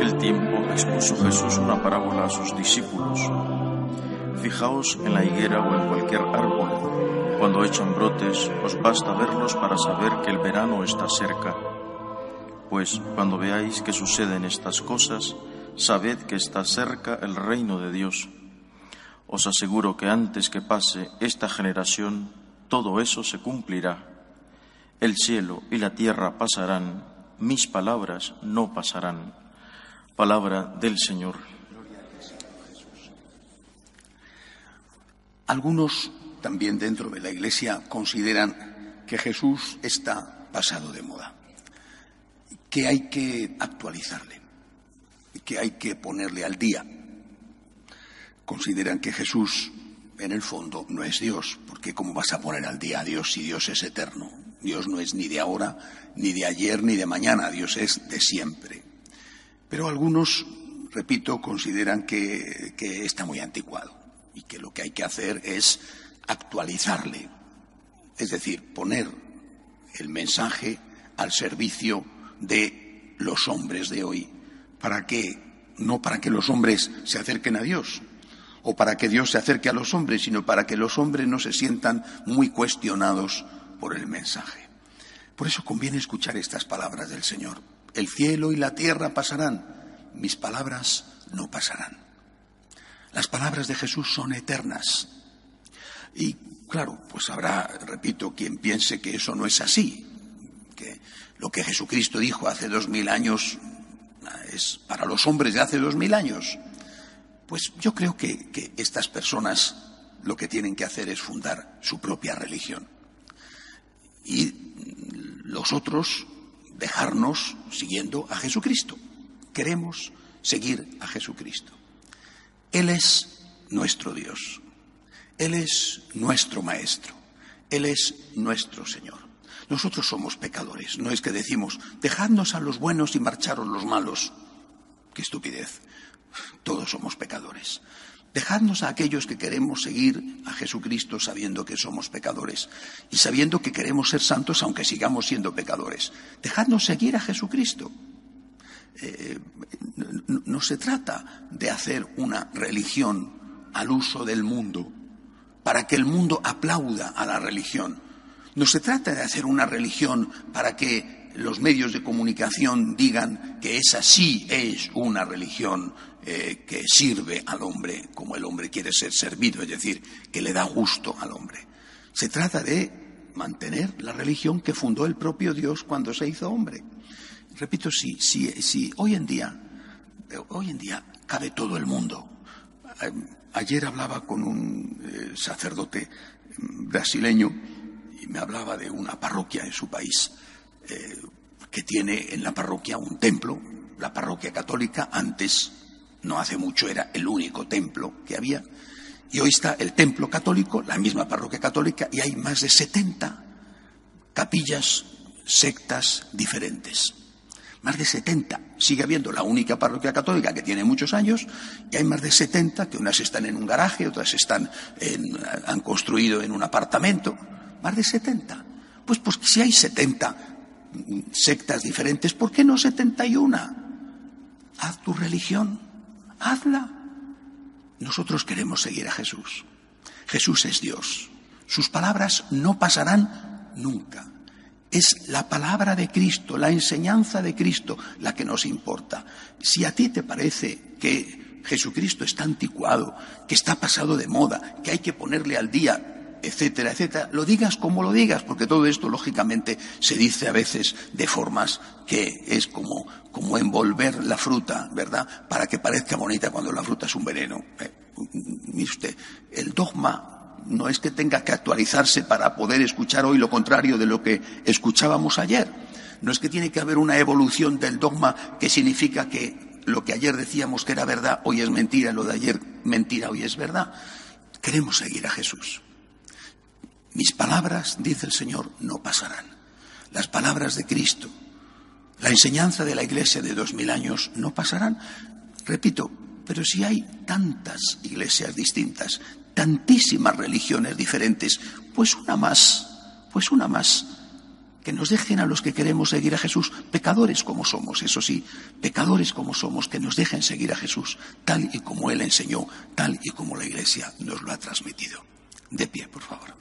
aquel tiempo expuso Jesús una parábola a sus discípulos. Fijaos en la higuera o en cualquier árbol. Cuando echan brotes, os basta verlos para saber que el verano está cerca. Pues cuando veáis que suceden estas cosas, sabed que está cerca el reino de Dios. Os aseguro que antes que pase esta generación, todo eso se cumplirá. El cielo y la tierra pasarán, mis palabras no pasarán. Palabra del Señor. Algunos también dentro de la Iglesia consideran que Jesús está pasado de moda, que hay que actualizarle, que hay que ponerle al día. Consideran que Jesús, en el fondo, no es Dios, porque ¿cómo vas a poner al día a Dios si Dios es eterno? Dios no es ni de ahora, ni de ayer, ni de mañana, Dios es de siempre. Pero algunos, repito, consideran que, está muy anticuado y que lo que hay que hacer es actualizarle, es decir, poner el mensaje al servicio de los hombres de hoy, para que no para que los hombres se acerquen a Dios o para que Dios se acerque a los hombres, sino para que los hombres no se sientan muy cuestionados por el mensaje. Por eso conviene escuchar estas palabras del Señor. El cielo y la tierra pasarán, mis palabras no pasarán. Las palabras de Jesús son eternas. Y claro, pues habrá, repito, quien piense que eso no es así, que lo que Jesucristo dijo hace dos mil años es para los hombres de hace dos mil años. Pues yo creo que, que estas personas lo que tienen que hacer es fundar su propia religión y los otros dejarnos siguiendo a Jesucristo. Queremos seguir a Jesucristo. Él es nuestro Dios. Él es nuestro Maestro. Él es nuestro Señor. Nosotros somos pecadores. No es que decimos, dejadnos a los buenos y marcharos los malos. Qué estupidez. Todos somos pecadores. Dejadnos a aquellos que queremos seguir a Jesucristo sabiendo que somos pecadores y sabiendo que queremos ser santos aunque sigamos siendo pecadores. Dejadnos seguir a Jesucristo. Eh, no, se trata de hacer una religión al uso del mundo para que el mundo aplauda a la religión. No se trata de hacer una religión para que los medios de comunicación digan que esa sí es una religión eh, que sirve al hombre como el hombre quiere ser servido, es decir, que le da gusto al hombre. Se trata de mantener la religión que fundó el propio Dios cuando se hizo hombre. Repito, si, si, hoy en día, hoy en día cabe todo el mundo. Ayer hablaba con un eh, sacerdote brasileño y me hablaba de una parroquia en su país eh, que tiene en la parroquia un templo, la parroquia católica antes no hace mucho era el único templo que había. Y hoy está el templo católico, la misma parroquia católica, y hay más de 70 capillas, sectas diferentes. Más de 70. Sigue habiendo la única parroquia católica que tiene muchos años, y hay más de 70 que unas están en un garaje, otras están han construido en un apartamento. Más de 70. Pues, pues si hay 70 sectas diferentes, ¿por qué no 71? Haz tu religión hazla. Nosotros queremos seguir a Jesús. Jesús es Dios. Sus palabras no pasarán nunca. Es la palabra de Cristo, la enseñanza de Cristo la que nos importa. Si a ti te parece que Jesucristo está anticuado, que está pasado de moda, que hay que ponerle al día etcétera, etcétera, lo digas como lo digas, porque todo esto lógicamente se dice a veces de formas que es como, como envolver la fruta, ¿verdad?, para que parezca bonita cuando la fruta es un veneno. Eh, mire usted, el dogma no es que tenga que actualizarse para poder escuchar hoy lo contrario de lo que escuchábamos ayer. No es que tiene que haber una evolución del dogma que significa que lo que ayer decíamos que era verdad hoy es mentira, lo de ayer mentira hoy es verdad. Queremos seguir a Jesús. Mis palabras, dice el Señor, no pasarán. Las palabras de Cristo, la enseñanza de la Iglesia de dos mil años no pasarán. Repito, pero si hay tantas iglesias distintas, tantísimas religiones diferentes, pues una más, pues una más que nos dejen a los que queremos seguir a Jesús, pecadores como somos, eso sí, pecadores como somos, que nos dejen seguir a Jesús tal y como Él enseñó, tal y como la Iglesia nos lo ha transmitido. De pie, por favor.